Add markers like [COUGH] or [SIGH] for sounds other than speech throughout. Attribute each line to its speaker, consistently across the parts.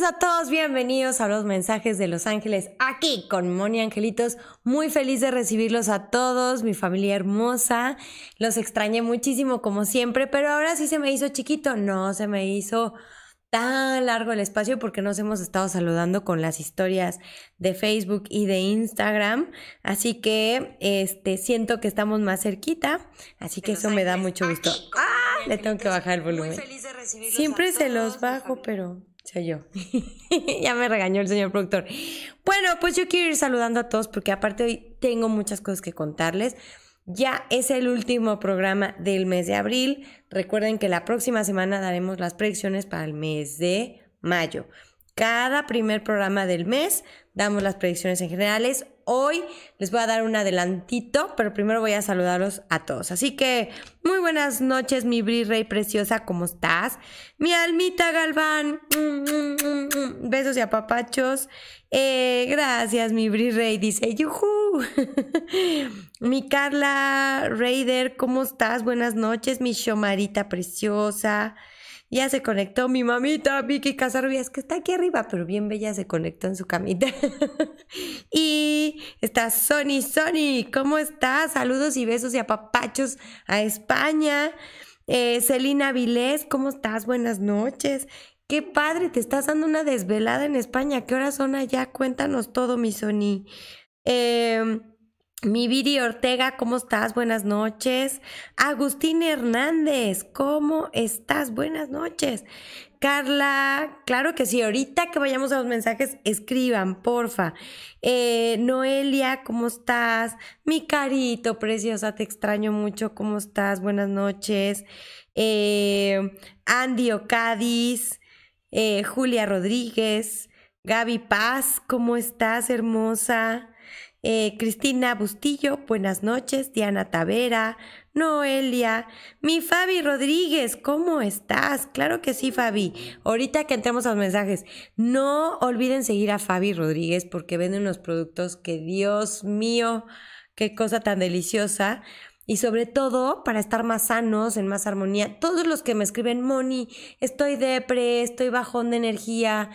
Speaker 1: noches a todos, bienvenidos a los mensajes de Los Ángeles aquí con Moni Angelitos. Muy feliz de recibirlos a todos, mi familia hermosa. Los extrañé muchísimo como siempre, pero ahora sí se me hizo chiquito, no se me hizo tan largo el espacio porque nos hemos estado saludando con las historias de Facebook y de Instagram, así que este siento que estamos más cerquita, así que eso me da mucho gusto. Ah, le tengo que bajar el volumen. Siempre se los bajo, pero soy yo. [LAUGHS] ya me regañó el señor productor. Bueno, pues yo quiero ir saludando a todos porque aparte hoy tengo muchas cosas que contarles. Ya es el último programa del mes de abril. Recuerden que la próxima semana daremos las predicciones para el mes de mayo. Cada primer programa del mes damos las predicciones en generales. Hoy les voy a dar un adelantito, pero primero voy a saludarlos a todos. Así que muy buenas noches, mi Bri Rey preciosa, ¿cómo estás? Mi Almita Galván, besos y apapachos. Eh, gracias, mi Bri Rey, dice yuhu. [LAUGHS] mi Carla Raider, ¿cómo estás? Buenas noches, mi Shomarita preciosa. Ya se conectó mi mamita, Vicky Casarrubias, que está aquí arriba, pero bien bella, se conectó en su camita. [LAUGHS] y está Sony, Sony, ¿cómo estás? Saludos y besos y apapachos a España. Eh, Celina Vilés, ¿cómo estás? Buenas noches. Qué padre, te estás dando una desvelada en España. ¿Qué horas son allá? Cuéntanos todo, mi Sony. Eh, mi Viri Ortega, ¿cómo estás? Buenas noches. Agustín Hernández, ¿cómo estás? Buenas noches. Carla, claro que sí, ahorita que vayamos a los mensajes, escriban, porfa. Eh, Noelia, ¿cómo estás? Mi carito preciosa, te extraño mucho, ¿cómo estás? Buenas noches. Eh, Andy Ocadis, eh, Julia Rodríguez, Gaby Paz, ¿cómo estás, hermosa? Eh, Cristina Bustillo, buenas noches. Diana Tavera, Noelia, mi Fabi Rodríguez, ¿cómo estás? Claro que sí, Fabi. Ahorita que entremos a los mensajes, no olviden seguir a Fabi Rodríguez porque vende unos productos que, Dios mío, qué cosa tan deliciosa. Y sobre todo para estar más sanos, en más armonía. Todos los que me escriben, Moni, estoy depre, estoy bajón de energía.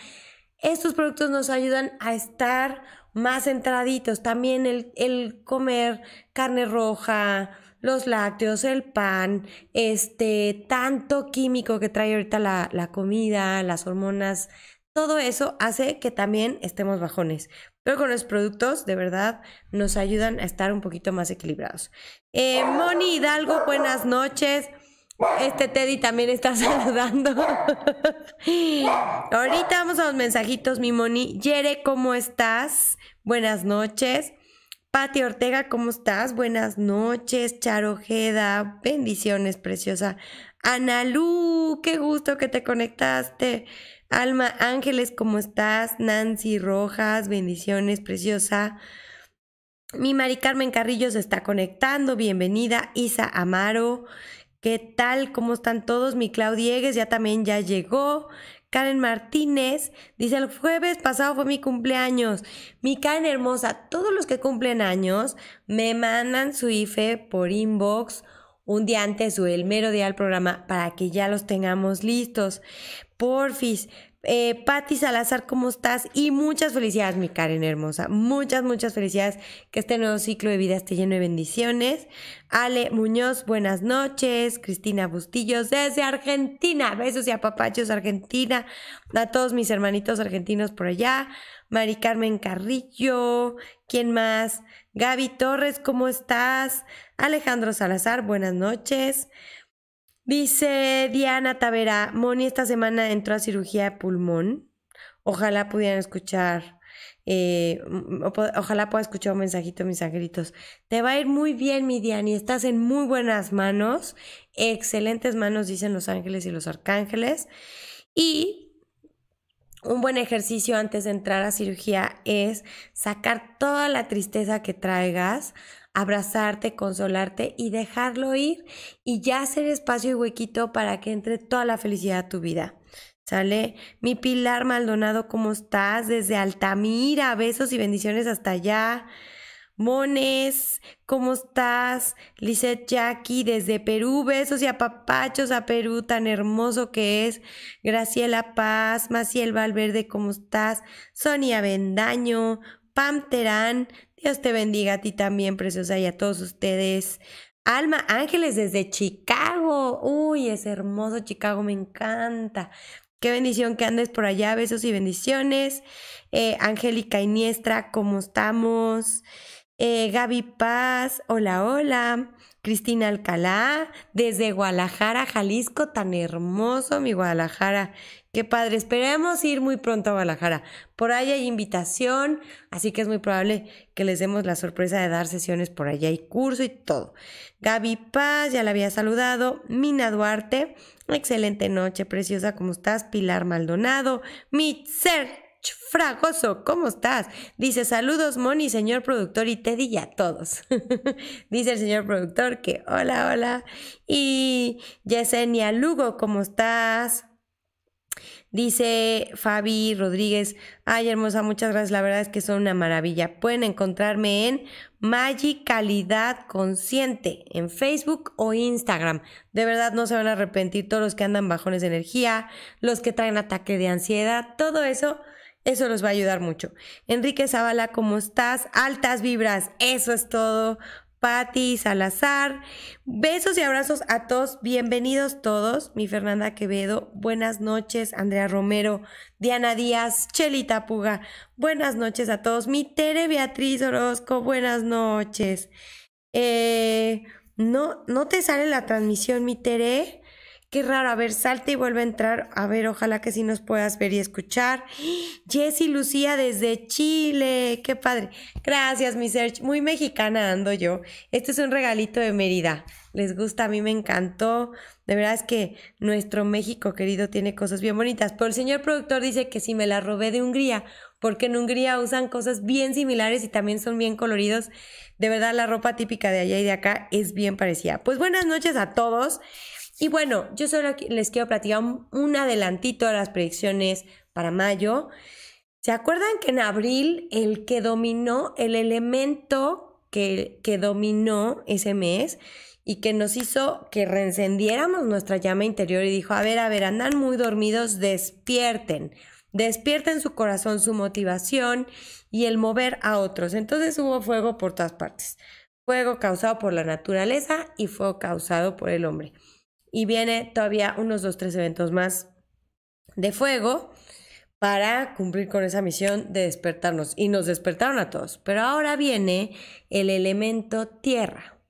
Speaker 1: Estos productos nos ayudan a estar más entraditos. También el, comer carne roja, los lácteos, el pan, este, tanto químico que trae ahorita la, la, comida, las hormonas, todo eso hace que también estemos bajones. Pero con los productos, de verdad, nos ayudan a estar un poquito más equilibrados. Eh, Moni Hidalgo, buenas noches. Este Teddy también está [LAUGHS] saludando. Ahorita vamos a los mensajitos, mi Moni. Yere, ¿cómo estás? Buenas noches. Pati Ortega, ¿cómo estás? Buenas noches. Charojeda, bendiciones, preciosa. Analú, qué gusto que te conectaste. Alma Ángeles, ¿cómo estás? Nancy Rojas, bendiciones, preciosa. Mi Mari Carmen Carrillo se está conectando, bienvenida. Isa Amaro, ¿Qué tal? ¿Cómo están todos? Mi Claudiegues ya también ya llegó. Karen Martínez dice, el jueves pasado fue mi cumpleaños. Mi Karen hermosa, todos los que cumplen años me mandan su IFE por inbox un día antes o el mero día del programa para que ya los tengamos listos. Porfis, eh, Patti Salazar, ¿cómo estás? Y muchas felicidades, mi Karen hermosa. Muchas, muchas felicidades. Que este nuevo ciclo de vida esté lleno de bendiciones. Ale Muñoz, buenas noches. Cristina Bustillos, desde Argentina. Besos y apapachos, Argentina. A todos mis hermanitos argentinos por allá. Mari Carmen Carrillo. ¿Quién más? Gaby Torres, ¿cómo estás? Alejandro Salazar, buenas noches. Dice Diana Tavera, Moni esta semana entró a cirugía de pulmón. Ojalá pudieran escuchar, eh, ojalá pueda escuchar un mensajito, mis angelitos. Te va a ir muy bien, mi Diani, estás en muy buenas manos, excelentes manos, dicen los ángeles y los arcángeles. Y un buen ejercicio antes de entrar a cirugía es sacar toda la tristeza que traigas, abrazarte, consolarte y dejarlo ir y ya hacer espacio y huequito para que entre toda la felicidad a tu vida. ¿Sale? Mi Pilar Maldonado, ¿cómo estás? Desde Altamira, besos y bendiciones hasta allá. Mones, ¿cómo estás? Lisette Jackie desde Perú, besos y apapachos a Perú, tan hermoso que es. Graciela Paz, Maciel Valverde, ¿cómo estás? Sonia Bendaño, Pam Terán, Dios te bendiga a ti también, preciosa, y a todos ustedes. Alma Ángeles desde Chicago. Uy, es hermoso Chicago, me encanta. Qué bendición que andes por allá, besos y bendiciones. Eh, Angélica Iniestra, ¿cómo estamos? Eh, Gaby Paz, hola, hola. Cristina Alcalá, desde Guadalajara, Jalisco, tan hermoso mi Guadalajara. Qué padre, esperemos ir muy pronto a Guadalajara. Por ahí hay invitación, así que es muy probable que les demos la sorpresa de dar sesiones por allá y curso y todo. Gaby Paz, ya la había saludado. Mina Duarte, excelente noche, preciosa, ¿cómo estás? Pilar Maldonado, Mitzer Fragoso, ¿cómo estás? Dice, saludos Moni, señor productor y Teddy y a todos. [LAUGHS] Dice el señor productor que hola, hola. Y Yesenia Lugo, ¿cómo estás? Dice Fabi Rodríguez, ay hermosa, muchas gracias, la verdad es que son una maravilla. Pueden encontrarme en Magi Calidad Consciente en Facebook o Instagram. De verdad no se van a arrepentir todos los que andan bajones de energía, los que traen ataque de ansiedad, todo eso eso los va a ayudar mucho. Enrique Zavala, ¿cómo estás? Altas vibras, eso es todo. Patti Salazar, besos y abrazos a todos, bienvenidos todos. Mi Fernanda Quevedo, buenas noches. Andrea Romero, Diana Díaz, Chelita Puga, buenas noches a todos. Mi Tere Beatriz Orozco, buenas noches. Eh, no, no te sale la transmisión, mi Tere. Qué raro, a ver, salte y vuelve a entrar. A ver, ojalá que sí nos puedas ver y escuchar. [GASPS] Jessy Lucía desde Chile, qué padre. Gracias, mi search. Muy mexicana ando yo. Este es un regalito de Mérida. Les gusta, a mí me encantó. De verdad es que nuestro México querido tiene cosas bien bonitas. Pero el señor productor dice que si me la robé de Hungría, porque en Hungría usan cosas bien similares y también son bien coloridos. De verdad, la ropa típica de allá y de acá es bien parecida. Pues buenas noches a todos. Y bueno, yo solo les quiero platicar un, adelantito de las predicciones para mayo. ¿Se acuerdan que en abril el que dominó, el elemento que, que dominó ese mes y que nos hizo que reencendiéramos nuestra llama interior y dijo, a ver, a ver, andan muy dormidos, despierten, despierten su corazón, su motivación y el mover a otros. Entonces hubo fuego por todas partes. Fuego causado por la naturaleza y fuego causado por el hombre y viene todavía unos dos, tres eventos más de fuego para cumplir con esa misión de despertarnos. Y nos despertaron a todos. Pero ahora viene el elemento tierra.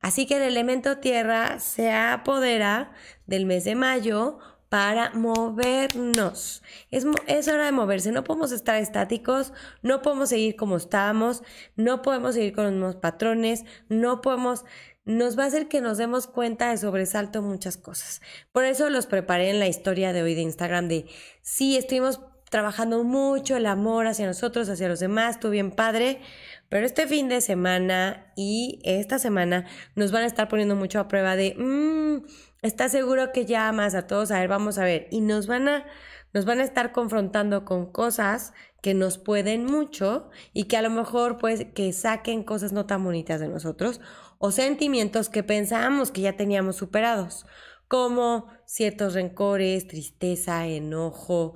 Speaker 1: Así que el elemento tierra se apodera del mes de mayo para movernos. Es, es, hora de moverse. No podemos estar estáticos, no podemos seguir como estábamos, no podemos seguir con los mismos patrones, no podemos nos va a hacer que nos demos cuenta de sobresalto muchas cosas. Por eso los preparé en la historia de hoy de Instagram de sí, estuvimos trabajando mucho el amor hacia nosotros, hacia los demás, estuvo bien padre, pero este fin de semana y esta semana nos van a estar poniendo mucho a prueba de, mmm, ¿estás seguro que llamas a todos? A ver, vamos a ver. Y nos van a, nos van a estar confrontando con cosas que nos pueden mucho y que a lo mejor pues que saquen cosas no tan bonitas de nosotros o sentimientos que pensábamos que ya teníamos superados, como ciertos rencores, tristeza, enojo.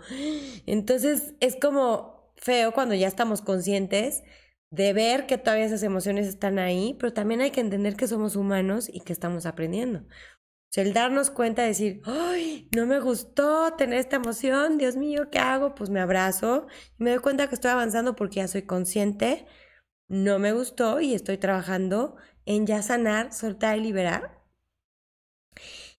Speaker 1: Entonces es como feo cuando ya estamos conscientes de ver que todavía esas emociones están ahí, pero también hay que entender que somos humanos y que estamos aprendiendo. O sea, el darnos cuenta de decir, ¡ay! No me gustó tener esta emoción, Dios mío, ¿qué hago? Pues me abrazo y me doy cuenta que estoy avanzando porque ya soy consciente, no me gustó y estoy trabajando en ya sanar, soltar y liberar.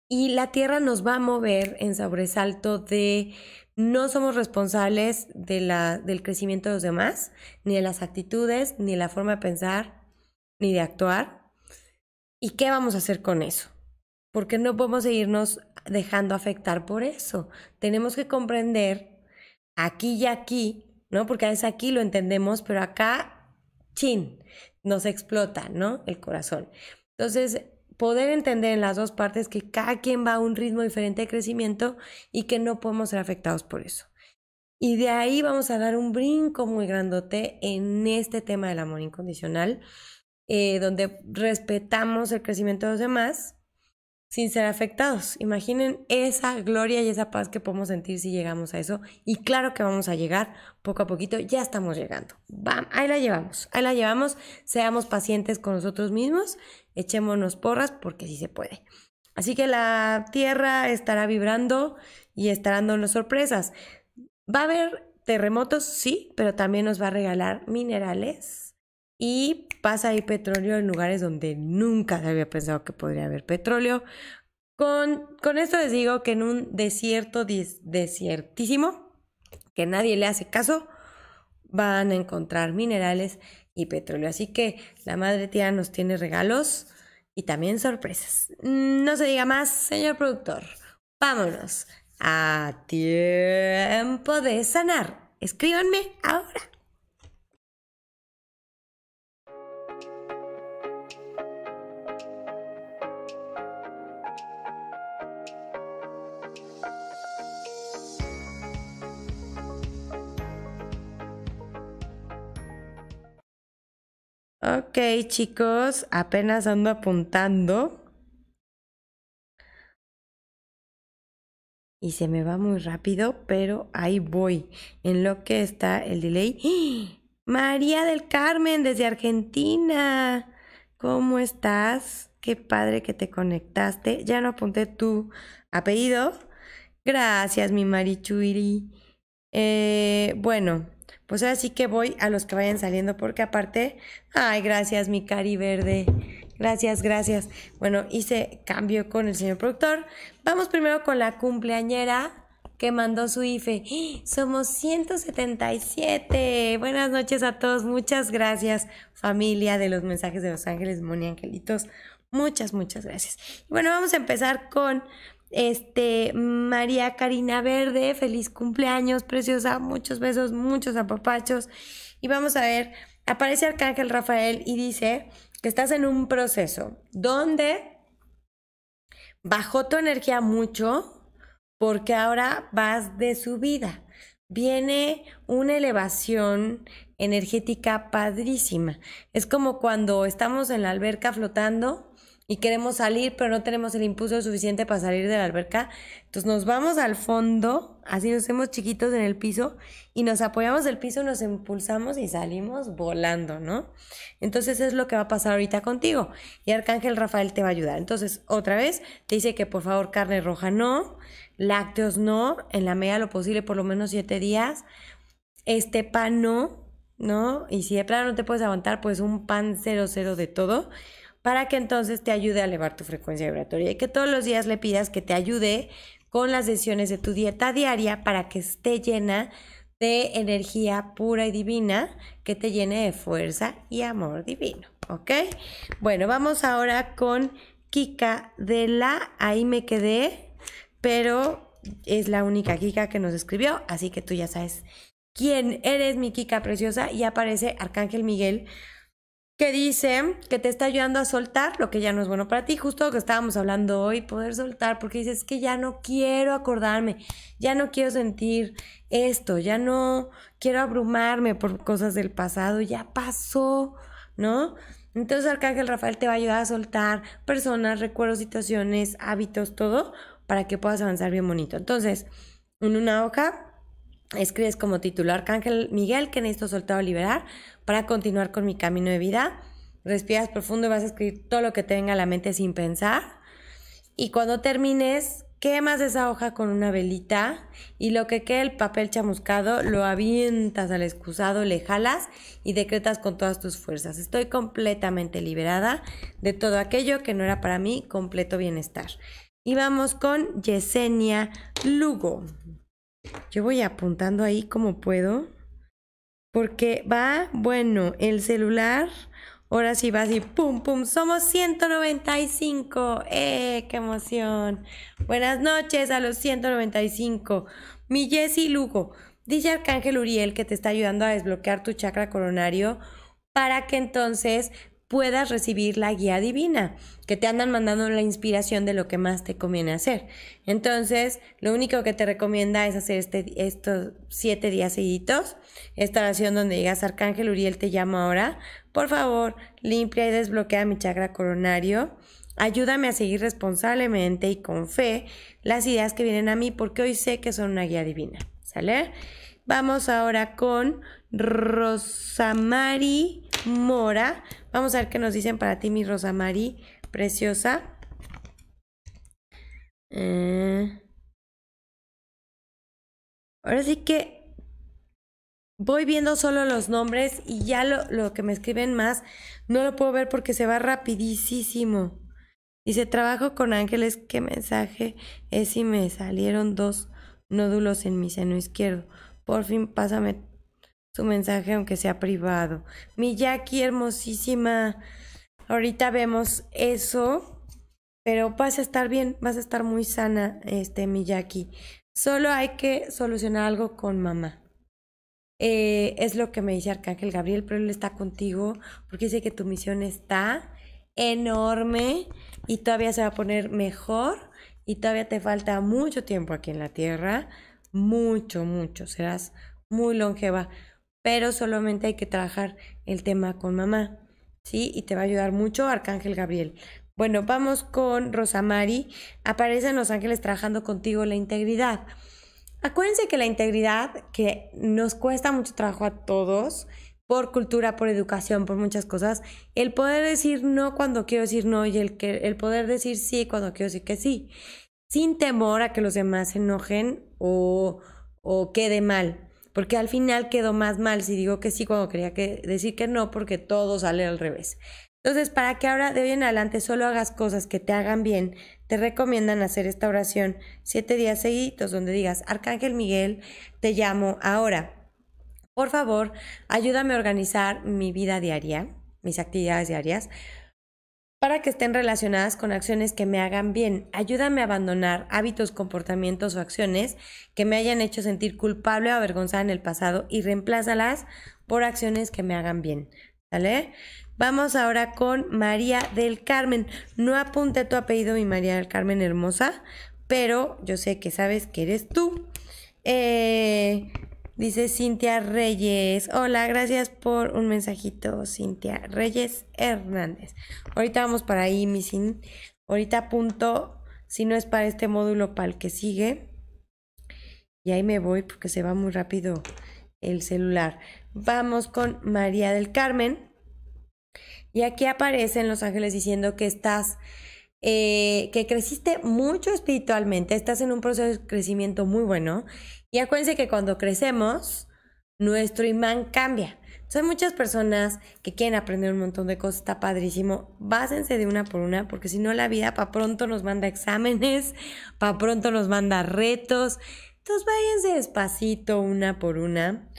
Speaker 1: Y la tierra nos va a mover en sobresalto de no somos responsables de la, del crecimiento de los demás, ni de las actitudes, ni de la forma de pensar, ni de actuar. ¿Y qué vamos a hacer con eso? Porque no podemos seguirnos dejando afectar por eso. Tenemos que comprender aquí y aquí, ¿no? Porque veces aquí lo entendemos, pero acá, chin, nos explota, ¿no? El corazón. Entonces, poder entender en las dos partes que cada quien va a un ritmo diferente de crecimiento y que no podemos ser afectados por eso. Y de ahí vamos a dar un brinco muy grandote en este tema del amor incondicional, eh, donde respetamos el crecimiento de los demás sin ser afectados. Imaginen esa gloria y esa paz que podemos sentir si llegamos a eso. Y claro que vamos a llegar poco a poquito, ya estamos llegando. ahí la llevamos, ahí la llevamos. Seamos pacientes con nosotros mismos, echémonos porras porque sí se puede. Así que la tierra estará vibrando y estará dándonos sorpresas. Va a haber terremotos, sí, pero también nos va a regalar minerales y pasa ahí petróleo en lugares donde nunca se había pensado que podría haber petróleo. Con, con esto les digo que en un desierto desiertísimo, que nadie le hace caso, van a encontrar minerales y petróleo. Así que la Madre Tierra nos tiene regalos y también sorpresas. No se diga más, señor productor. Vámonos a tiempo de sanar. Escríbanme ahora. Ok, chicos, apenas ando apuntando. Y se me va muy rápido, pero ahí voy. En lo que está el delay. ¡Ah! María del Carmen, desde Argentina. ¿Cómo estás? Qué padre que te conectaste. Ya no apunté tu apellido. Gracias, mi Marichuiri. Eh, bueno, pues ahora sí que voy a los que vayan saliendo porque aparte, ay, gracias mi cari verde. Gracias, gracias. Bueno, hice cambio con el señor productor. Vamos primero con la cumpleañera que mandó su IFE. [GASPS] Somos 177. Buenas noches a todos. Muchas gracias, familia de los mensajes de Los Ángeles, Moni Angelitos. Muchas, muchas gracias. Bueno, vamos a empezar con este, María Karina Verde, feliz cumpleaños, preciosa, muchos besos, muchos apapachos. Y vamos a ver, aparece Arcángel Rafael y dice que estás en un proceso donde bajó tu energía mucho porque ahora vas de subida. Viene una elevación energética padrísima. Es como cuando estamos en la alberca flotando y queremos salir, pero no tenemos el impulso suficiente para salir de la alberca. Entonces nos vamos al fondo, así nos hacemos chiquitos en el piso y nos apoyamos del piso, nos impulsamos y salimos volando, ¿no? Entonces es lo que va a pasar ahorita contigo. Y Arcángel Rafael te va a ayudar. Entonces, otra vez, te dice que por favor carne roja no, lácteos no, en la medida lo posible por lo menos siete días, este pan no, ¿no? Y si de plano no te puedes aguantar, pues un pan cero cero de todo para que entonces te ayude a elevar tu frecuencia vibratoria y que todos los días le pidas que te ayude con las decisiones de tu dieta diaria para que esté llena de energía pura y divina que te llene de fuerza y amor divino, ¿ok? Bueno, vamos ahora con Kika de la, ahí me quedé, pero es la única Kika que nos escribió, así que tú ya sabes quién eres, mi Kika preciosa, y aparece Arcángel Miguel que dice que te está ayudando a soltar lo que ya no es bueno para ti, justo lo que estábamos hablando hoy, poder soltar, porque dices que ya no quiero acordarme, ya no quiero sentir esto, ya no quiero abrumarme por cosas del pasado, ya pasó, ¿no? Entonces Arcángel Rafael te va a ayudar a soltar personas, recuerdos, situaciones, hábitos, todo, para que puedas avanzar bien bonito. Entonces, en una hoja escribes como titular Arcángel Miguel que necesito soltar o liberar para continuar con mi camino de vida. Respiras profundo y vas a escribir todo lo que te venga a la mente sin pensar. Y cuando termines, quemas esa hoja con una velita y lo que quede el papel chamuscado lo avientas al excusado, le jalas y decretas con todas tus fuerzas. Estoy completamente liberada de todo aquello que no era para mí completo bienestar. Y vamos con Yesenia Lugo. Yo voy apuntando ahí como puedo. Porque va, bueno, el celular, ahora sí va así, pum, pum, somos 195. ¡Eh, qué emoción! Buenas noches a los 195. Mi Jessy Lugo, dice Arcángel Uriel que te está ayudando a desbloquear tu chakra coronario para que entonces puedas recibir la guía divina, que te andan mandando la inspiración de lo que más te conviene hacer. Entonces, lo único que te recomienda es hacer este, estos siete días seguidos, esta oración donde digas, Arcángel Uriel, te llamo ahora, por favor, limpia y desbloquea mi chakra coronario. Ayúdame a seguir responsablemente y con fe las ideas que vienen a mí porque hoy sé que son una guía divina. ¿Sale? Vamos ahora con Rosamari Mora. Vamos a ver qué nos dicen para ti, mi Rosamari preciosa. Eh, ahora sí que voy viendo solo los nombres y ya lo, lo, que me escriben más no lo puedo ver porque se va rapidísimo. Dice, trabajo con ángeles, ¿qué mensaje es si me salieron dos nódulos en mi seno izquierdo? Por fin pásame su mensaje aunque sea privado. Mi Jackie hermosísima, ahorita vemos eso, pero vas a estar bien, vas a estar muy sana, este, mi Jackie. Solo hay que solucionar algo con mamá. Eh, es lo que me dice Arcángel Gabriel, pero él está contigo porque dice que tu misión está enorme y todavía se va a poner mejor y todavía te falta mucho tiempo aquí en la tierra, mucho, mucho, serás muy longeva, pero solamente hay que trabajar el tema con mamá, ¿sí? Y te va a ayudar mucho Arcángel Gabriel. Bueno, vamos con Rosamari. Aparecen los ángeles trabajando contigo la integridad. Acuérdense que la integridad, que nos cuesta mucho trabajo a todos, por cultura, por educación, por muchas cosas, el poder decir no cuando quiero decir no y el, el poder decir sí cuando quiero decir que sí, sin temor a que los demás se enojen o, o quede mal. Porque al final quedo más mal si digo que sí cuando quería que decir que no, porque todo sale al revés. Entonces, para que ahora de hoy en adelante solo hagas cosas que te hagan bien, te recomiendan hacer esta oración siete días seguidos, donde digas, Arcángel Miguel, te llamo ahora. Por favor, ayúdame a organizar mi vida diaria, mis actividades diarias, para que estén relacionadas con acciones que me hagan bien. Ayúdame a abandonar hábitos, comportamientos o acciones que me hayan hecho sentir culpable o avergonzada en el pasado y reemplázalas por acciones que me hagan bien. ¿Vale? Vamos ahora con María del Carmen. No apunte tu apellido, mi María del Carmen hermosa, pero yo sé que sabes que eres tú. Eh, Dice Cintia Reyes. Hola, gracias por un mensajito, Cintia Reyes Hernández. Ahorita vamos para ahí, mi sin. Ahorita apunto, si no es para este módulo, para el que sigue. Y ahí me voy porque se va muy rápido el celular. Vamos con María del Carmen. Y aquí aparecen los ángeles diciendo que estás, eh, que creciste mucho espiritualmente, estás en un proceso de crecimiento muy bueno y acuérdense que cuando crecemos, nuestro imán cambia. Entonces hay muchas personas que quieren aprender un montón de cosas, está padrísimo. Básense de una por una, porque si no la vida para pronto nos manda exámenes, [LAUGHS] para pronto nos manda retos. Entonces váyanse despacito una por una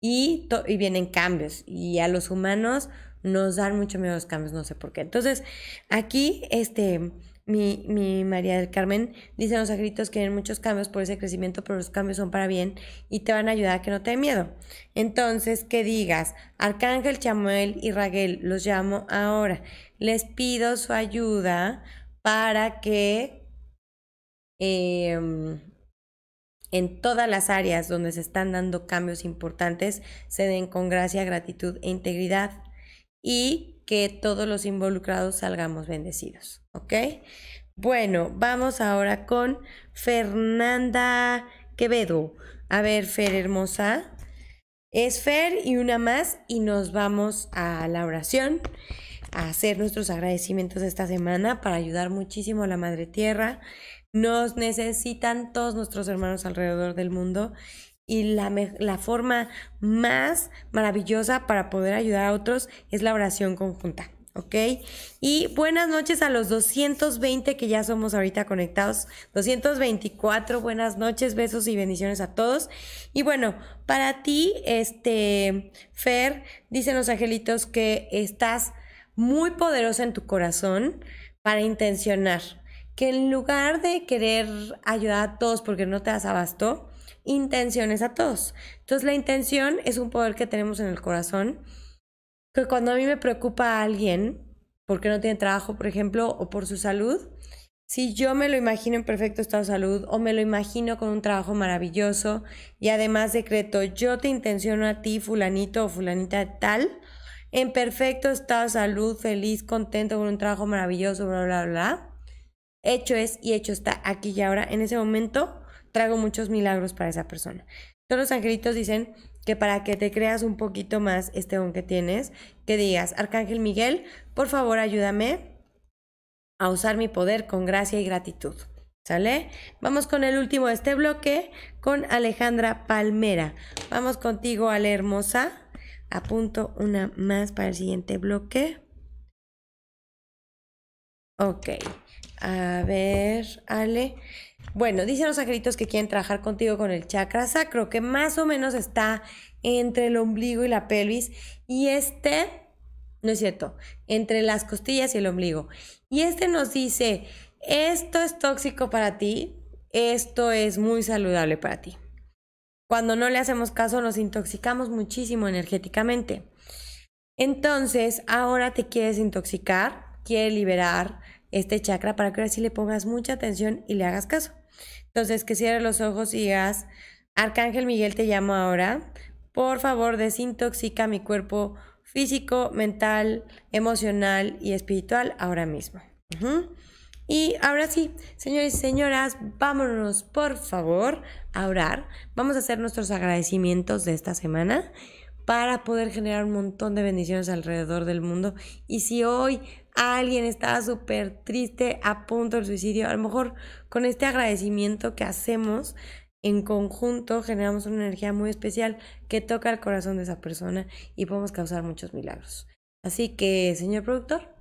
Speaker 1: y, y vienen cambios. Y a los humanos nos dan mucho miedo los cambios, no sé por qué. Entonces aquí, este mi, mi María del Carmen dice los agritos que hay muchos cambios por ese crecimiento, pero los cambios son para bien y te van a ayudar a que no te dé miedo. Entonces, que digas, Arcángel Chamuel y Raguel, los llamo ahora. Les pido su ayuda para que em, en todas las áreas donde se están dando cambios importantes se den con gracia, gratitud e integridad y que todos los involucrados salgamos bendecidos, ¿ok? Bueno, vamos ahora con Fernanda Quevedo. A ver, Fer hermosa. Es Fer y una más y nos vamos a la oración, a hacer nuestros agradecimientos esta semana para ayudar muchísimo a la Madre Tierra. Nos necesitan todos nuestros hermanos alrededor del mundo y la, la, forma más maravillosa para poder ayudar a otros es la oración conjunta. ¿ok? Y buenas noches a los 220 que ya somos ahorita conectados, 224, buenas noches, besos y bendiciones a todos. Y bueno, para ti, este, Fer, dicen los angelitos que estás muy poderosa en tu corazón para intencionar, que en lugar de querer ayudar a todos porque no te das abasto, intenciones a todos. Entonces la intención es un poder que tenemos en el corazón que cuando a mí me preocupa a alguien, porque no tiene trabajo, por ejemplo, o por su salud, si yo me lo imagino en perfecto estado de salud o me lo imagino con un trabajo maravilloso y además decreto, yo te intenciono a ti, fulanito o fulanita tal, en perfecto estado de salud, feliz, contento con un trabajo maravilloso, bla, bla, bla. Hecho es y hecho está aquí y ahora. En ese momento traigo muchos milagros para esa persona. Todos los angelitos dicen que para que te creas un poquito más este don que tienes, que digas, Arcángel Miguel, por favor ayúdame a usar mi poder con gracia y gratitud. ¿Sale? Vamos con el último de este bloque, con Alejandra Palmera. Vamos contigo, Ale Hermosa. Apunto una más para el siguiente bloque. Ok. A ver, Ale. Bueno, dicen los angelitos que quieren trabajar contigo con el chakra sacro, que más o menos está entre el ombligo y la pelvis. Y este no es cierto, entre las costillas y el ombligo. Y este nos dice, esto es tóxico para ti, esto es muy saludable para ti. Cuando no le hacemos caso nos intoxicamos muchísimo energéticamente. Entonces, ahora te quieres intoxicar, quieres liberar este chakra para que ahora sí le pongas mucha atención y le hagas caso. Entonces, que cierres los ojos y digas, Arcángel Miguel te llamo ahora, por favor desintoxica mi cuerpo físico, mental, emocional y espiritual ahora mismo. Y ahora sí, señores y señoras, vámonos por favor a orar. Vamos a hacer nuestros agradecimientos de esta semana para poder generar un montón de bendiciones alrededor del mundo. Y si hoy alguien está súper triste, a punto del suicidio, a lo mejor con este agradecimiento que hacemos, en conjunto generamos una energía muy especial que toca el corazón de esa persona y podemos causar muchos milagros. Así que, señor productor,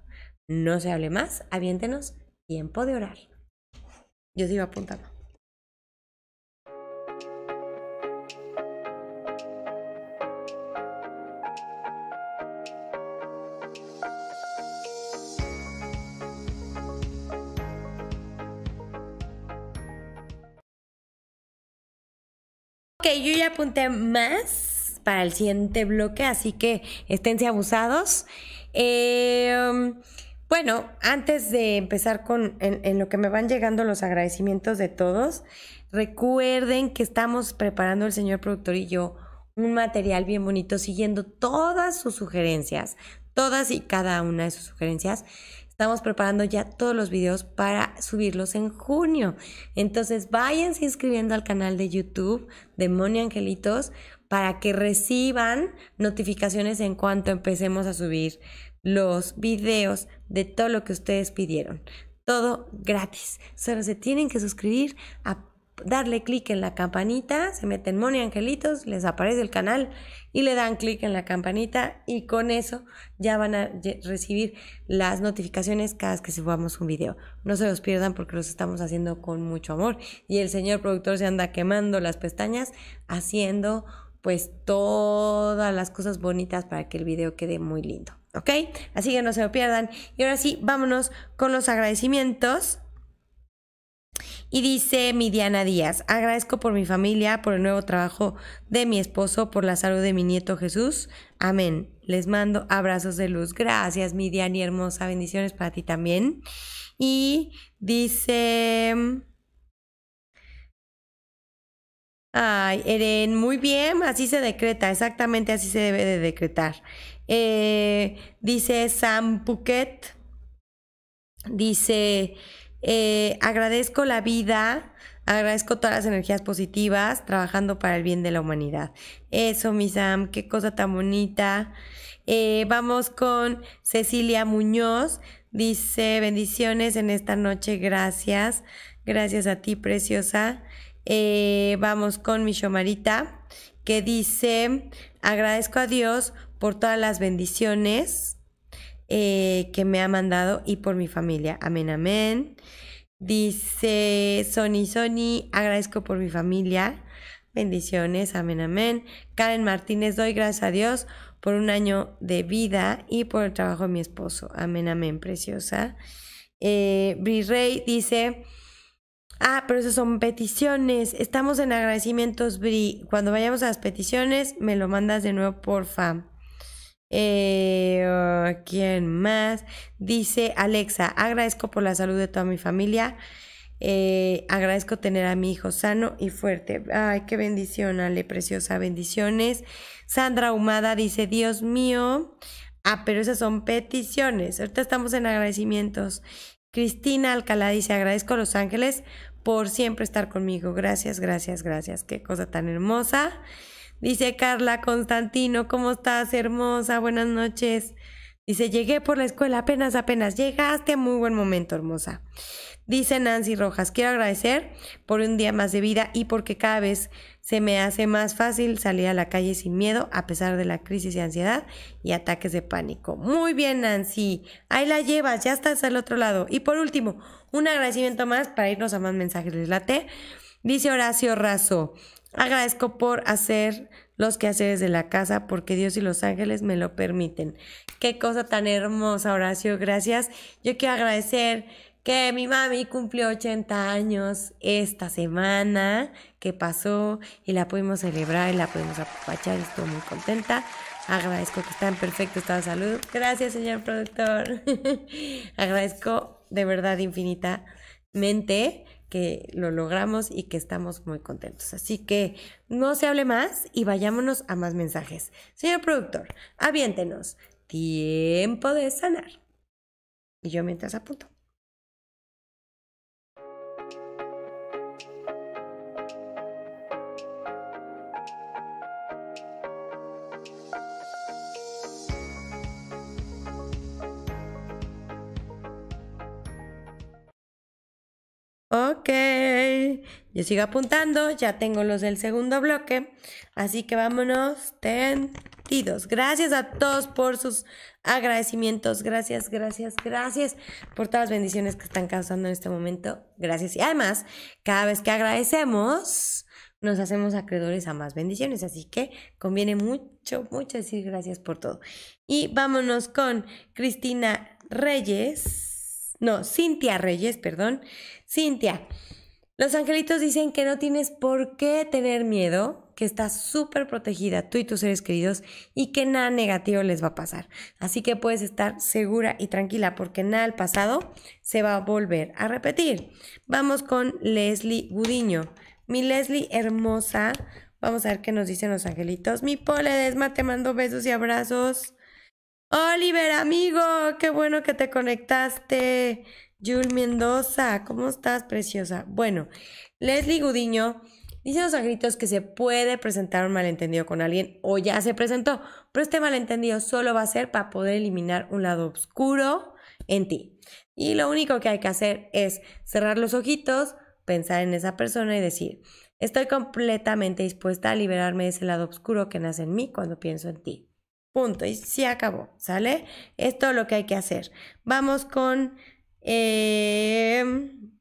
Speaker 1: no se hable más, aviéntenos tiempo de orar. Yo sigo apuntando. Yo ya apunté más para el siguiente bloque, así que esténse abusados. Em, bueno, antes de empezar con en, lo que me van llegando los agradecimientos de todos, recuerden que estamos preparando el señor productor y yo un material bien bonito siguiendo todas sus sugerencias, todas y cada una de sus sugerencias. Estamos preparando ya todos los videos para subirlos en junio. Entonces váyanse inscribiendo al canal de YouTube de Moni Angelitos para que reciban notificaciones en cuanto empecemos a subir los videos de todo lo que ustedes pidieron. Todo gratis. Solo se tienen que suscribir a darle clic en la campanita, se meten Moni Angelitos, les aparece el canal y le dan clic en la campanita y con eso ya van a recibir las notificaciones cada vez que subamos un video. No se los pierdan porque los estamos haciendo con mucho amor y el señor productor se anda quemando las pestañas haciendo pues todas las cosas bonitas para que el video quede muy lindo. ¿Ok? Así que no se lo pierdan. Y ahora sí, vámonos con los agradecimientos. Y dice Midiana Díaz, agradezco por mi familia, por el nuevo trabajo de mi esposo, por la salud de mi nieto Jesús. Amén. Les mando abrazos de luz. Gracias, Midiani hermosa. Bendiciones para ti también. Y dice... Ay, Eren, muy bien, así se decreta, exactamente así se debe de decretar. Eh, dice Sam Puket, dice, eh, agradezco la vida, agradezco todas las energías positivas, trabajando para el bien de la humanidad. Eso, mi Sam, qué cosa tan bonita. Eh, vamos con Cecilia Muñoz. Dice, bendiciones en esta noche, gracias. Gracias a ti, preciosa. Eh, vamos con mi Shomarita, que dice, agradezco a Dios por todas las bendiciones eh, que me ha mandado y por mi familia. Amén, amén. Dice Sony, Sony, agradezco por mi familia. Bendiciones, amén, amén. Karen Martínez, doy gracias a Dios por un año de vida y por el trabajo de mi esposo. Amén, amén, preciosa. Eh, Bri Rey dice, ah, pero esas son peticiones. Estamos en agradecimientos, Bri. Cuando vayamos a las peticiones, me lo mandas de nuevo, porfa. Eh, ¿Quién más? Dice Alexa, agradezco por la salud de toda mi familia. Eh, agradezco tener a mi hijo sano y fuerte. Ay, qué bendición, Ale, preciosa, bendiciones. Sandra Humada dice, Dios mío. Ah, pero esas son peticiones. Ahorita estamos en agradecimientos. Cristina Alcalá dice, agradezco a los ángeles por siempre estar conmigo. Gracias, gracias, gracias. Qué cosa tan hermosa. Dice Carla Constantino, ¿cómo estás, hermosa? Buenas noches. Dice, llegué por la escuela, apenas, apenas. Llegaste muy buen momento, hermosa. Dice Nancy Rojas, quiero agradecer por un día más de vida y porque cada vez se me hace más fácil salir a la calle sin miedo a pesar de la crisis de ansiedad y ataques de pánico. Muy bien, Nancy. Ahí la llevas, ya estás al otro lado. Y por último, un agradecimiento más para irnos a más mensajes. Les late. Dice Horacio Razo, agradezco por hacer los quehaceres de la casa porque Dios y los ángeles me lo permiten. Qué cosa tan hermosa, Horacio. Gracias. Yo quiero agradecer que mi mami cumplió 80 años esta semana que pasó y la pudimos celebrar y la pudimos apapachar. Estoy muy contenta. Agradezco que está en perfecto estado de salud. Gracias, señor productor. [LAUGHS] Agradezco de verdad infinitamente que lo logramos y que estamos muy contentos. Así que no se hable más y vayámonos a más mensajes. Señor productor, aviéntenos. Tiempo de sanar. Y yo mientras apunto. Ok, yo sigo apuntando, ya tengo los del segundo bloque, así que vámonos tendidos. Gracias a todos por sus agradecimientos, gracias, gracias, gracias por todas las bendiciones que están causando en este momento, gracias. Y además, cada vez que agradecemos, nos hacemos acreedores a más bendiciones, así que conviene mucho, mucho decir gracias por todo. Y vámonos con Cristina Reyes no, Cintia Reyes, perdón. Cintia, los angelitos dicen que no tienes por qué tener miedo, que estás súper protegida tú y tus seres queridos y que nada negativo les va a pasar. Así que puedes estar segura y tranquila porque nada del pasado se va a volver a repetir. Vamos con Leslie Gudiño. Mi Leslie hermosa, vamos a ver qué nos dicen los angelitos. Mi Poledesma, te mando besos y abrazos. Oliver, amigo, qué bueno que te conectaste. Jul Mendoza, ¿cómo estás, preciosa? Bueno, Leslie Gudiño dice los angelitos que se puede presentar un malentendido con alguien o ya se presentó, pero este malentendido solo va a ser para poder eliminar un lado oscuro en ti. Y lo único que hay que hacer es cerrar los ojitos, pensar en esa persona y decir, estoy completamente dispuesta a liberarme de ese lado oscuro que nace en mí cuando pienso en ti. Punto. Y se acabó, ¿sale? Es todo lo que hay que hacer. Vamos con em,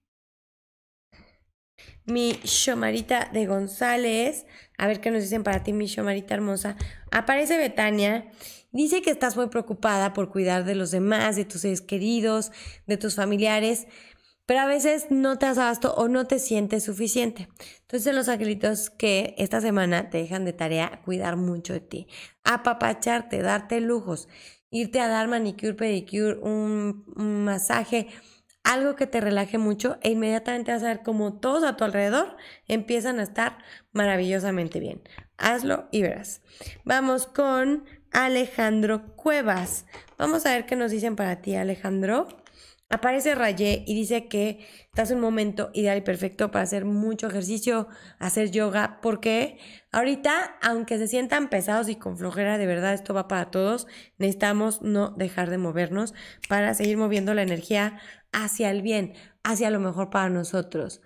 Speaker 1: mi Shomarita de González. A ver qué nos dicen para ti, mi Shomarita hermosa. Aparece Betania. Dice que estás muy preocupada por cuidar de los demás, de tus seres queridos, de tus familiares pero a veces no te has abasto o no te sientes suficiente. Entonces los angelitos que esta semana te dejan de tarea cuidar mucho de ti, apapacharte, darte lujos, irte a dar manicure, pedicure, un, masaje, algo que te relaje mucho e inmediatamente vas a ver como todos a tu alrededor empiezan a estar maravillosamente bien. Hazlo y verás. Vamos con Alejandro Cuevas. Vamos a ver qué nos dicen para ti, Alejandro. Aparece Rayé y dice que estás en un momento ideal y perfecto para hacer mucho ejercicio, hacer yoga, porque ahorita, aunque se sientan pesados y con flojera, de verdad esto va para todos, necesitamos no dejar de movernos para seguir moviendo la energía hacia el bien, hacia lo mejor para nosotros.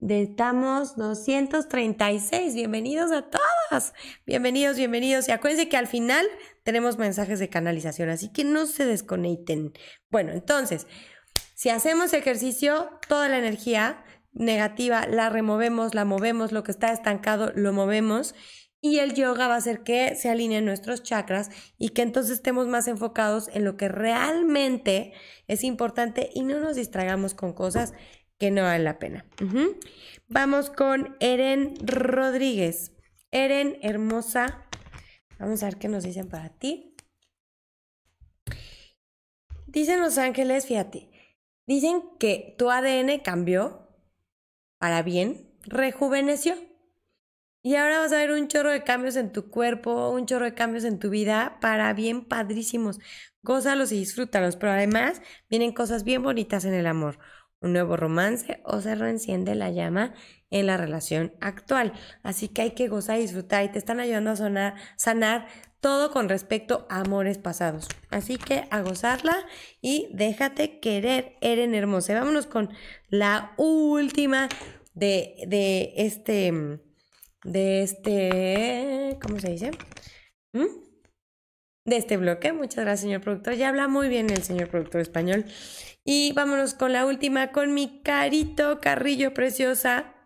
Speaker 1: Estamos 236. Bienvenidos a todos. Bienvenidos, bienvenidos. Y acuérdense que al final tenemos mensajes de canalización, así que no se desconecten. Bueno, entonces, si hacemos ejercicio, toda la energía negativa la removemos, la movemos, lo que está estancado lo movemos y el yoga va a hacer que se alineen nuestros chakras y que entonces estemos más enfocados en lo que realmente es importante y no nos distraigamos con cosas que no valen la pena. Vamos con Eren Rodríguez. Eren, hermosa. Vamos a ver qué nos dicen para ti. dicen los ángeles, fíjate, dicen que tu ADN cambió para bien, rejuveneció. Y ahora vas a ver un chorro de cambios en tu cuerpo, un chorro de cambios en tu vida para bien padrísimos. Gózalos y disfrútalos, pero además vienen cosas bien bonitas en el amor. Un nuevo romance o se reenciende la llama en la relación actual. Así que hay que gozar y disfrutar y te están ayudando a sonar, sanar todo con respecto a amores pasados. Así que a gozarla y déjate querer, Eren hermosa. Vámonos con la última de, de este de este, ¿cómo se dice? ¿Mm? De este bloque. Muchas gracias, señor productor. Ya habla muy bien el señor productor español. Y vámonos con la última, con mi carito Carrillo preciosa.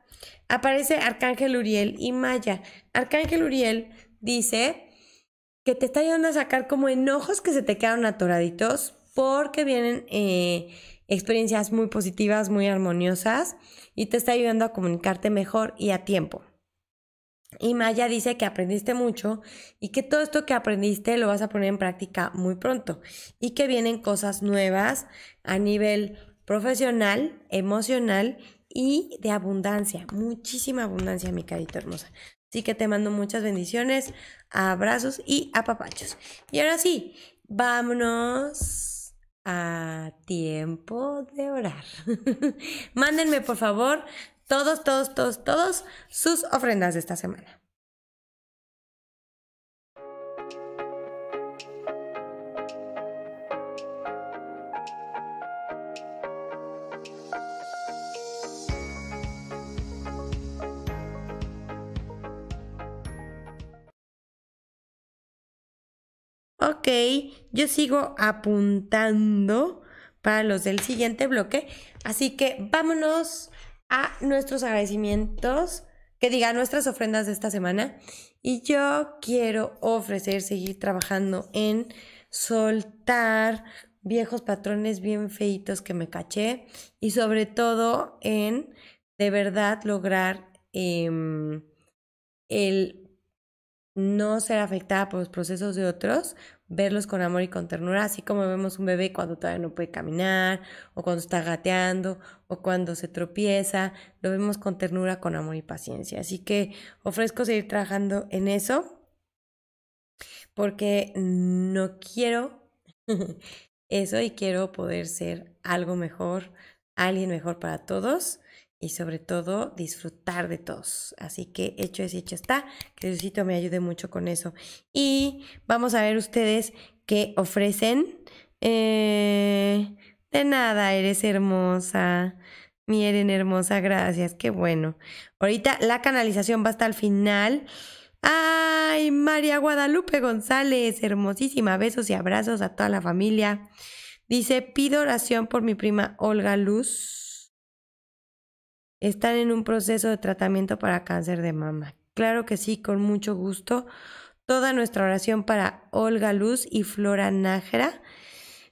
Speaker 1: Aparece Arcángel Uriel y Maya. Arcángel Uriel dice que te está ayudando a sacar como enojos que se te quedaron atoraditos porque vienen eh, experiencias muy positivas, muy armoniosas y te está ayudando a comunicarte mejor y a tiempo. Y Maya dice que aprendiste mucho y que todo esto que aprendiste lo vas a poner en práctica muy pronto y que vienen cosas nuevas a nivel profesional, emocional y de abundancia, muchísima abundancia, mi carita hermosa. Así que te mando muchas bendiciones, abrazos y apapachos. Y ahora sí, vámonos a tiempo de orar. [LAUGHS] Mándenme por favor todos, todos, todos, todos sus ofrendas de esta semana. Ok, yo sigo apuntando para los del siguiente bloque, así que vámonos a nuestros agradecimientos, que diga nuestras ofrendas de esta semana. Y yo quiero ofrecer seguir trabajando en soltar viejos patrones bien feitos que me caché y sobre todo en de verdad lograr em, el no ser afectada por los procesos de otros, verlos con amor y con ternura, así como vemos un bebé cuando todavía no puede caminar, o cuando está gateando, o cuando se tropieza, lo vemos con ternura, con amor y paciencia. Así que ofrezco seguir trabajando en eso, porque no quiero [LAUGHS] eso y quiero poder ser algo mejor, alguien mejor para todos y sobre todo disfrutar de todos. Así que hecho es hecho está. Que Diosito me ayude mucho con eso. Y vamos a ver ustedes qué ofrecen. Eh, de nada, eres hermosa. Mi hermosa, gracias. Qué bueno. Ahorita la canalización va hasta el final. Ay, María Guadalupe González, hermosísima. Besos y abrazos a toda la familia. Dice, pido oración por mi prima Olga Luz están en un proceso de tratamiento para cáncer de mama. Claro que sí, con mucho gusto. Toda nuestra oración para Olga Luz y Flora Nájera.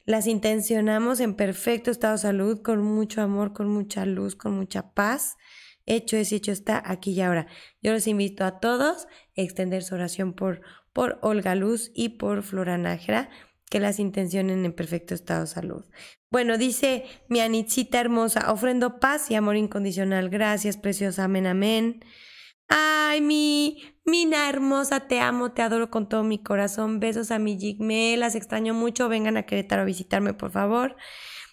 Speaker 1: Las intencionamos en perfecto estado de salud, con mucho amor, con mucha luz, con mucha paz. Hecho es hecho está aquí y ahora. Yo los invito a todos a extender su oración por, por Olga Luz y por Flora Nájera que las intencionen en perfecto estado de salud. Bueno, dice mi Anitzita hermosa, ofrendo paz y amor incondicional. Gracias, preciosa. Amén, amén. Ay, mi Mina hermosa, te amo, te adoro con todo mi corazón. Besos a mi Jigme, las extraño mucho. Vengan a Querétaro a visitarme, por favor.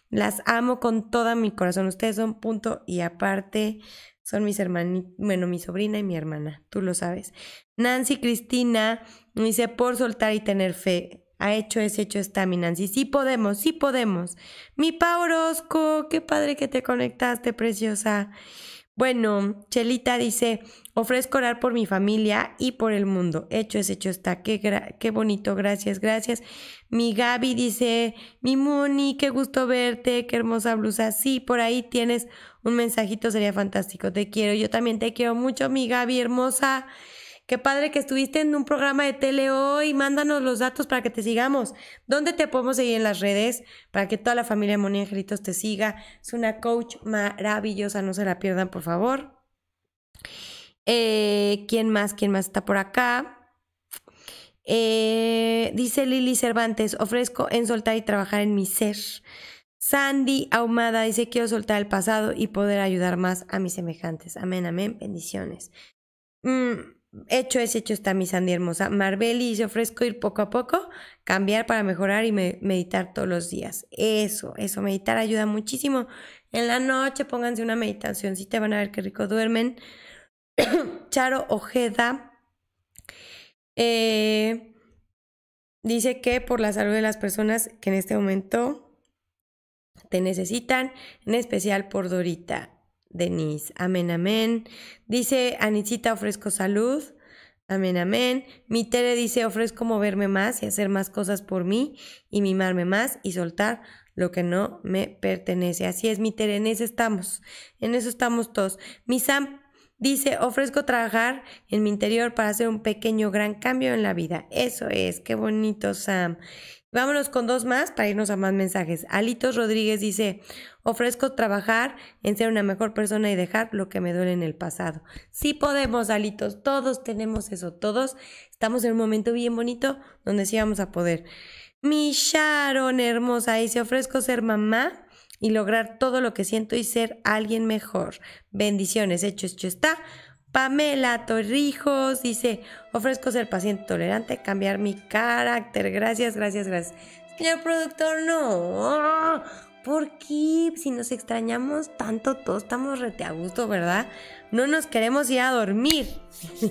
Speaker 1: Las amo con todo mi corazón. Ustedes son punto y aparte. Son mis hermanitos, bueno, mi sobrina y mi hermana, tú lo sabes. Nancy Cristina dice, por soltar y tener fe ha hecho ese hecho está, mi Nancy. Sí podemos, sí podemos. Mi Pa Orozco, qué padre que te conectaste, preciosa. Bueno, Chelita dice, ofrezco orar por mi familia y por el mundo. Hecho es hecho está. Qué, qué bonito, gracias, gracias. Mi Gaby dice, mi Moni, qué gusto verte, qué hermosa blusa. Sí, por ahí tienes un mensajito, sería fantástico. Te quiero, yo también te quiero mucho, mi Gaby hermosa. Qué padre que estuviste en un programa de tele hoy. Mándanos los datos para que te sigamos. ¿Dónde te podemos seguir en las redes? Para que toda la familia de Moni Angelitos te siga. Es una coach maravillosa, no se la pierdan, por favor. Eh, ¿Quién más? ¿Quién más está por acá? Eh, dice Lili Cervantes, ofrezco en soltar y trabajar en mi ser. Sandy Ahumada dice, quiero soltar el pasado y poder ayudar más a mis semejantes. Amén, amén, bendiciones. Mm, hecho es, hecho está mi Sandy hermosa. Marbeli dice, ofrezco ir poco a poco, cambiar para mejorar y meditar todos los días. Eso, eso, meditar ayuda muchísimo. En la noche pónganse una meditación, si te van a ver qué rico duermen. [COUGHS] Charo Ojeda eh, dice que por la salud de las personas que en este momento te necesitan, en especial por Dorita. Denise, amén, amén. Dice Anicita, ofrezco salud. Amén, amén. Mi Tere dice, ofrezco moverme más y hacer más cosas por mí y mimarme más y soltar lo que no me pertenece. Así es, mi Tere, en eso estamos. En eso estamos todos. Mi Sam dice, ofrezco trabajar en mi interior para hacer un pequeño gran cambio en la vida. Eso es, qué bonito, Sam. Vámonos con dos más para irnos a más mensajes. Alitos Rodríguez dice, ofrezco trabajar en ser una mejor persona y dejar lo que me duele en el pasado. Sí podemos, Alitos, todos tenemos eso, todos estamos en un momento bien bonito donde sí vamos a poder. Mi Sharon hermosa dice, ofrezco ser mamá y lograr todo lo que siento y ser alguien mejor. Bendiciones, hecho, hecho está. Pamela Torrijos dice, ofrezco ser paciente tolerante, cambiar mi carácter. Gracias, gracias, gracias. Señor productor, no. ¿Por qué? Si nos extrañamos tanto, todos estamos rete a gusto, ¿verdad? No nos queremos ir a dormir.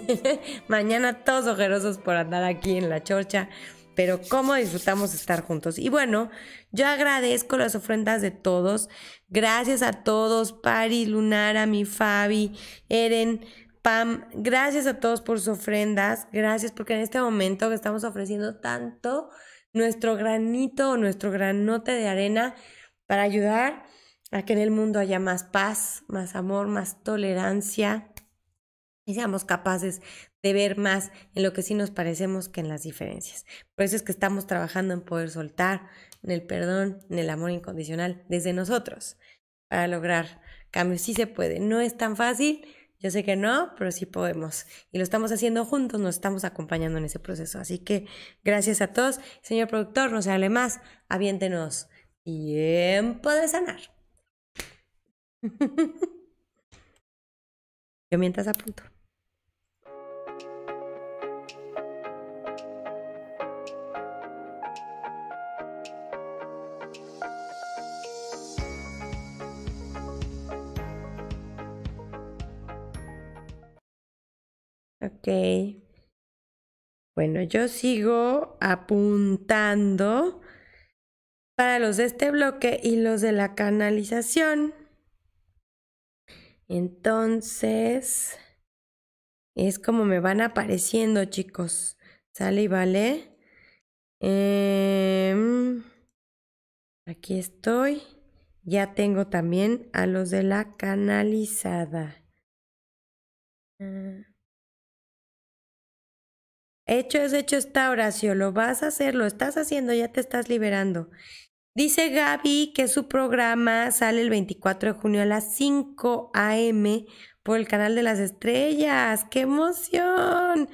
Speaker 1: [LAUGHS] Mañana todos ojerosos por andar aquí en la chorcha. Pero cómo disfrutamos estar juntos. Y bueno, yo agradezco las ofrendas de todos. Gracias a todos, Pari, Lunara, mi Fabi, Eren, Pam, gracias a todos por sus ofrendas, gracias porque en este momento estamos ofreciendo tanto nuestro granito o nuestro granote de arena para ayudar a que en el mundo haya más paz, más amor, más tolerancia y seamos capaces de ver más en lo que sí nos parecemos que en las diferencias. Por eso es que estamos trabajando en poder soltar, en el perdón, en el amor incondicional desde nosotros para lograr cambios. Sí se puede, no es tan fácil, yo sé que no, pero sí podemos. Y lo estamos haciendo juntos, nos estamos acompañando en ese proceso. Así que gracias a todos. Señor productor, no se hable más, aviéntenos. Tiempo de sanar. [LAUGHS] Yo mientras apunto. Ok. Bueno, yo sigo apuntando para los de este bloque y los de la canalización. Entonces, es como me van apareciendo, chicos. Sale y vale. Em, aquí estoy. Ya tengo también a los de la canalizada. Ah. Hecho es hecho está, Horacio. Lo vas a hacer, lo estás haciendo, ya te estás liberando. Dice Gaby que su programa sale el 24 de junio a las 5 a.m. por el canal de las estrellas. ¡Qué emoción!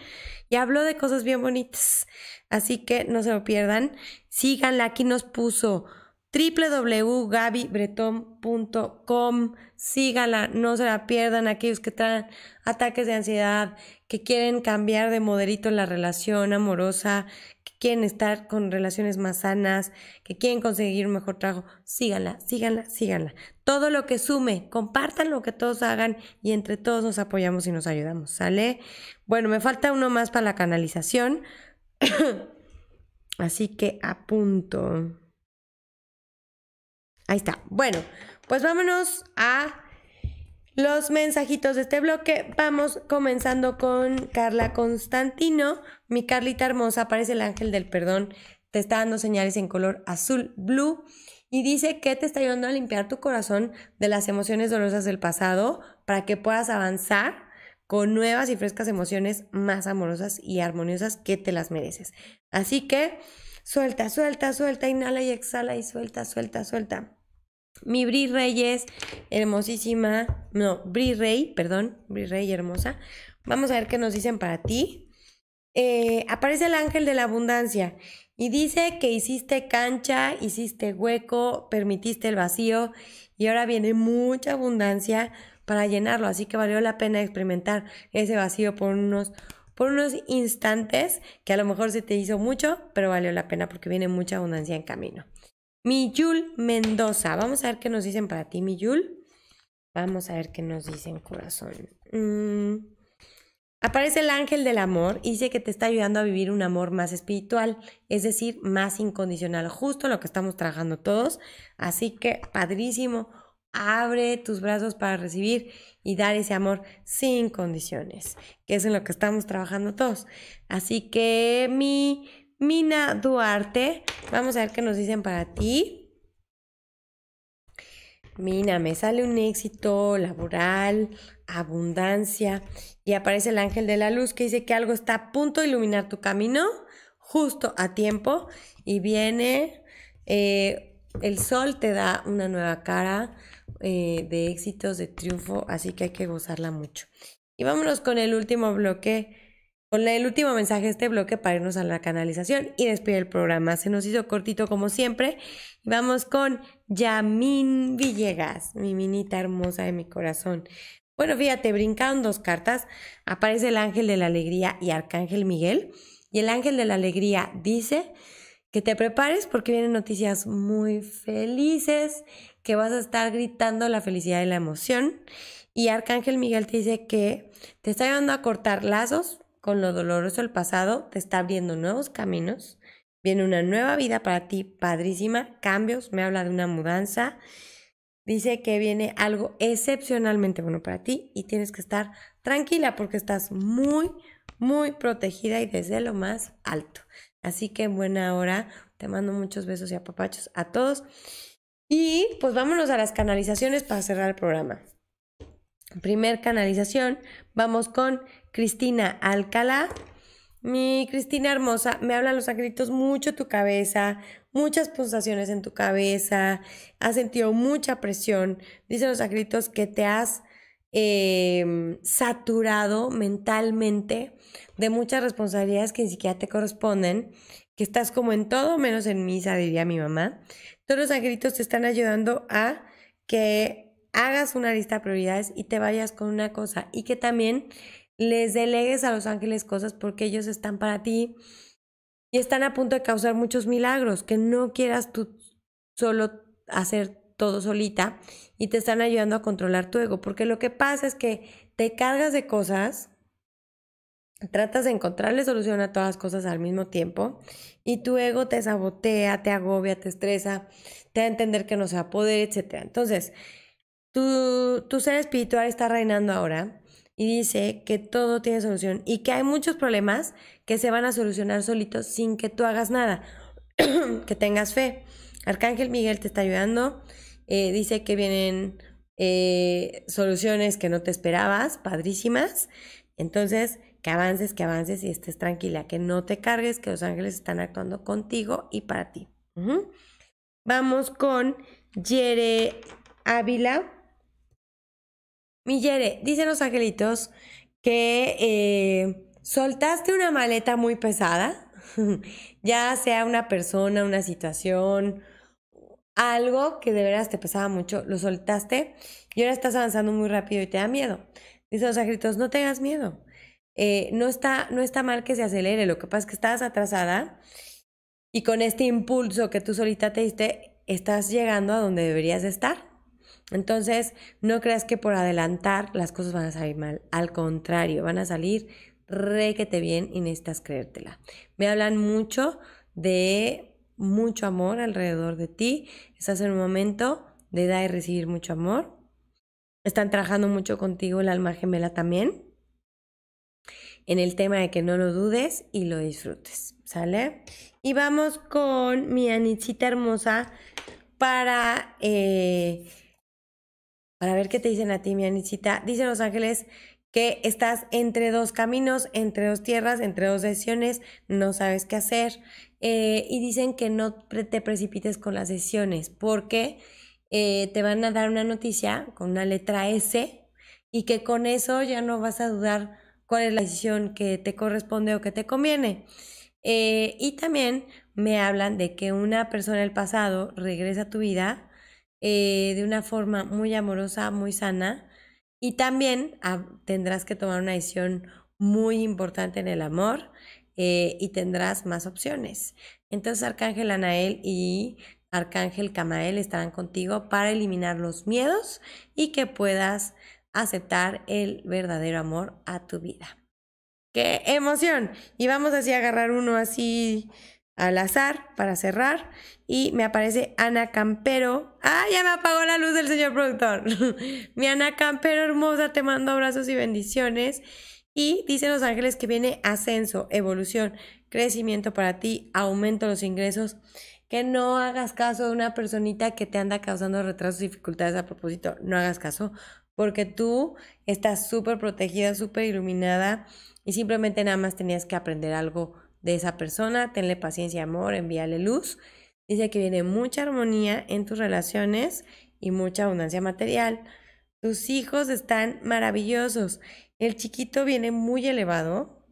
Speaker 1: Y habló de cosas bien bonitas. Así que no se lo pierdan. Síganla, aquí nos puso www.gabybreton.com. Síganla, no se la pierdan. Aquellos que traen ataques de ansiedad, que quieren cambiar de modelito la relación amorosa, que quieren estar con relaciones más sanas, que quieren conseguir un mejor trabajo, síganla, síganla, síganla. Todo lo que sume, compartan lo que todos hagan y entre todos nos apoyamos y nos ayudamos, ¿sale? Bueno, me falta uno más para la canalización. [COUGHS] Así que apunto. Ahí está. Bueno, pues vámonos a los mensajitos de este bloque. Vamos comenzando con Carla Constantino. Mi Carlita hermosa, aparece el ángel del perdón. Te está dando señales en color azul, blue. Y dice que te está ayudando a limpiar tu corazón de las emociones dolorosas del pasado para que puedas avanzar con nuevas y frescas emociones más amorosas y armoniosas que te las mereces. Así que suelta, suelta, suelta, inhala y exhala y suelta, suelta, suelta. Mi Bri Reyes, hermosísima, no, Bri Rey, perdón, Bri Rey hermosa. Vamos a ver qué nos dicen para ti. eh, aparece el ángel de la abundancia y dice que hiciste cancha, hiciste hueco, permitiste el vacío y ahora viene mucha abundancia para llenarlo. Así que valió la pena experimentar ese vacío por unos, por unos instantes que a lo mejor se te hizo mucho, pero valió la pena porque viene mucha abundancia en camino. Mi Yul Mendoza. Vamos a ver qué nos dicen para ti, mi Yul. Vamos a ver qué nos dicen, corazón. Mm. Aparece el ángel del amor y dice que te está ayudando a vivir un amor más espiritual, es decir, más incondicional, justo lo que estamos trabajando todos. Así que, padrísimo, abre tus brazos para recibir y dar ese amor sin condiciones, que es en lo que estamos trabajando todos. Así que, mi Mina Duarte, vamos a ver qué nos dicen para ti. Mina, me sale un éxito laboral, abundancia y aparece el ángel de la luz que dice que algo está a punto de iluminar tu camino justo a tiempo y viene eh, el sol te da una nueva cara eh, de éxitos, de triunfo, así que hay que gozarla mucho. Y vámonos con el último bloque, con el último mensaje de este bloque para irnos a la canalización y despedir el programa. Se nos hizo cortito como siempre. Vamos con Yamin Villegas, mi minita hermosa de mi corazón. Bueno, fíjate, brincaron dos cartas. Aparece el ángel de la alegría y arcángel Miguel. Y el ángel de la alegría dice que te prepares porque vienen noticias muy felices, que vas a estar gritando la felicidad y la emoción. Y Arcángel Miguel te dice que te está ayudando a cortar lazos con lo doloroso del pasado, te está abriendo nuevos caminos, viene una nueva vida para ti, padrísima, cambios, me habla de una mudanza Dice que viene algo excepcionalmente bueno para ti y tienes que estar tranquila porque estás muy, muy protegida y desde lo más alto. Así que buena hora. Te mando muchos besos y apapachos a todos. Y pues vámonos a las canalizaciones para cerrar el programa. Primer canalización, vamos con Cristina Alcalá. Mi Cristina hermosa, me hablan los angelitos mucho tu cabeza, muchas pulsaciones en tu cabeza, has sentido mucha presión. Dicen los angelitos que te has em, saturado mentalmente de muchas responsabilidades que ni siquiera te corresponden, que estás como en todo menos en misa, diría mi mamá. Todos los angelitos te están ayudando a que hagas una lista de prioridades y te vayas con una cosa y que también les delegues a los ángeles cosas porque ellos están para ti y están a punto de causar muchos milagros, que no quieras tú solo hacer todo solita y te están ayudando a controlar tu ego, porque lo que pasa es que te cargas de cosas, tratas de encontrarle solución a todas las cosas al mismo tiempo y tu ego te sabotea, te agobia, te estresa, te da a entender que no se va a poder, etc. Entonces, tu, tu ser espiritual está reinando ahora y dice que todo tiene solución y que hay muchos problemas que se van a solucionar solitos sin que tú hagas nada, [CLEARS THROAT] que tengas fe. Arcángel Miguel te está ayudando, eh, dice que vienen eh, soluciones que no te esperabas, padrísimas. Entonces, que avances, que avances y estés tranquila, que no te cargues, que los ángeles están actuando contigo y para ti. Vamos con Yere Ávila. Millere, dicen los angelitos que eh, soltaste una maleta muy pesada, [LAUGHS] ya sea una persona, una situación, algo que de veras te pesaba mucho, lo soltaste y ahora estás avanzando muy rápido y te da miedo. Dicen los angelitos, no tengas miedo. Eh, no, está, no está mal que se acelere, lo que pasa es que estás atrasada y con este impulso que tú solita te diste, estás llegando a donde deberías estar. Entonces, no creas que por adelantar las cosas van a salir mal. Al contrario, van a salir requete bien y necesitas creértela. Me hablan mucho de mucho amor alrededor de ti. Estás en un momento de dar y recibir mucho amor. Están trabajando mucho contigo el alma gemela también. En el tema de que no lo dudes y lo disfrutes. ¿Sale? Y vamos con mi Anichita hermosa para eh, para ver qué te dicen a ti, mi Anicita. Dicen los ángeles que estás entre dos caminos, entre dos tierras, entre dos decisiones, no sabes qué hacer. Eh, y dicen que no te precipites con las decisiones porque eh, te van a dar una noticia con una letra S y que con eso ya no vas a dudar cuál es la decisión que te corresponde o que te conviene. Eh, y también me hablan de que una persona del pasado regresa a tu vida eh, de una forma muy amorosa, muy sana. Y también ah, tendrás que tomar una decisión muy importante en el amor eh, y tendrás más opciones. Entonces Arcángel Anael y Arcángel Camael estarán contigo para eliminar los miedos y que puedas aceptar el verdadero amor a tu vida. ¡Qué emoción! Y vamos así a agarrar uno así al azar para cerrar. Y me aparece Ana Campero. ¡Ah, ya me apagó la luz del señor productor! [LAUGHS] Mi Ana Campero hermosa, te mando abrazos y bendiciones. Y dicen los ángeles que viene ascenso, evolución, crecimiento para ti, aumento de los ingresos. Que no hagas caso de una personita que te anda causando retrasos y dificultades a propósito. No hagas caso, porque tú estás súper protegida, súper iluminada y simplemente nada más tenías que aprender algo de esa persona, tenle paciencia, amor, envíale luz. Dice que viene mucha armonía en tus relaciones y mucha abundancia material. Tus hijos están maravillosos. El chiquito viene muy elevado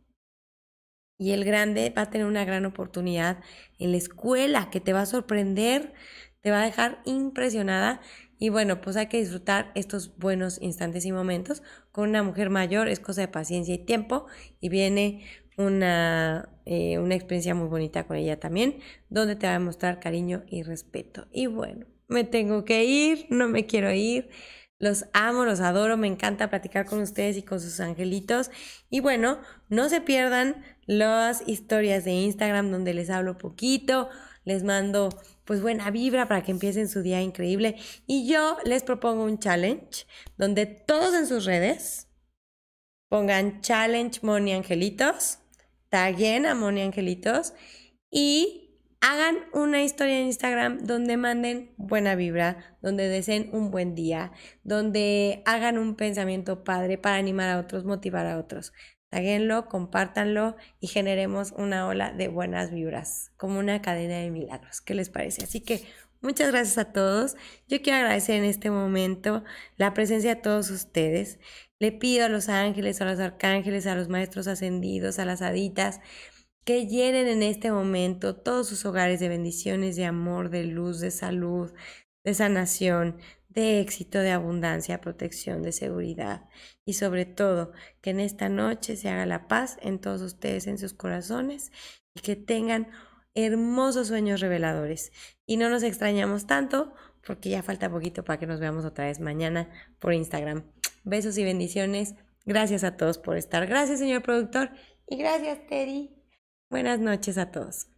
Speaker 1: y el grande va a tener una gran oportunidad en la escuela que te va a sorprender, te va a dejar impresionada. Y bueno, pues hay que disfrutar estos buenos instantes y momentos. Con una mujer mayor es cosa de paciencia y tiempo y viene una, eh, una experiencia muy bonita con ella también, donde te va a mostrar cariño y respeto. Y bueno, me tengo que ir, no me quiero ir. Los amo, los adoro, me encanta platicar con ustedes y con sus angelitos. Y bueno, no se pierdan las historias de Instagram donde les hablo poquito, les mando pues buena vibra para que empiecen su día increíble. Y yo les propongo un challenge donde todos en sus redes pongan challenge Moni Angelitos taguen a Moni Angelitos y hagan una historia en Instagram donde manden buena vibra, donde deseen un buen día, donde hagan un pensamiento padre para animar a otros, motivar a otros. Taguenlo, compártanlo y generemos una ola de buenas vibras, como una cadena de milagros. ¿Qué les parece? Así que muchas gracias a todos. Yo quiero agradecer en este momento la presencia de todos ustedes. Le pido a los ángeles, a los arcángeles, a los maestros ascendidos, a las haditas, que llenen en este momento todos sus hogares de bendiciones, de amor, de luz, de salud, de sanación, de éxito, de abundancia, protección, de seguridad y sobre todo que en esta noche se haga la paz en todos ustedes, en sus corazones y que tengan hermosos sueños reveladores. Y no nos extrañamos tanto porque ya falta poquito para que nos veamos otra vez mañana por Instagram. Besos y bendiciones. Gracias a todos por estar. Gracias, señor productor. Y gracias, Teddy. Buenas noches a todos.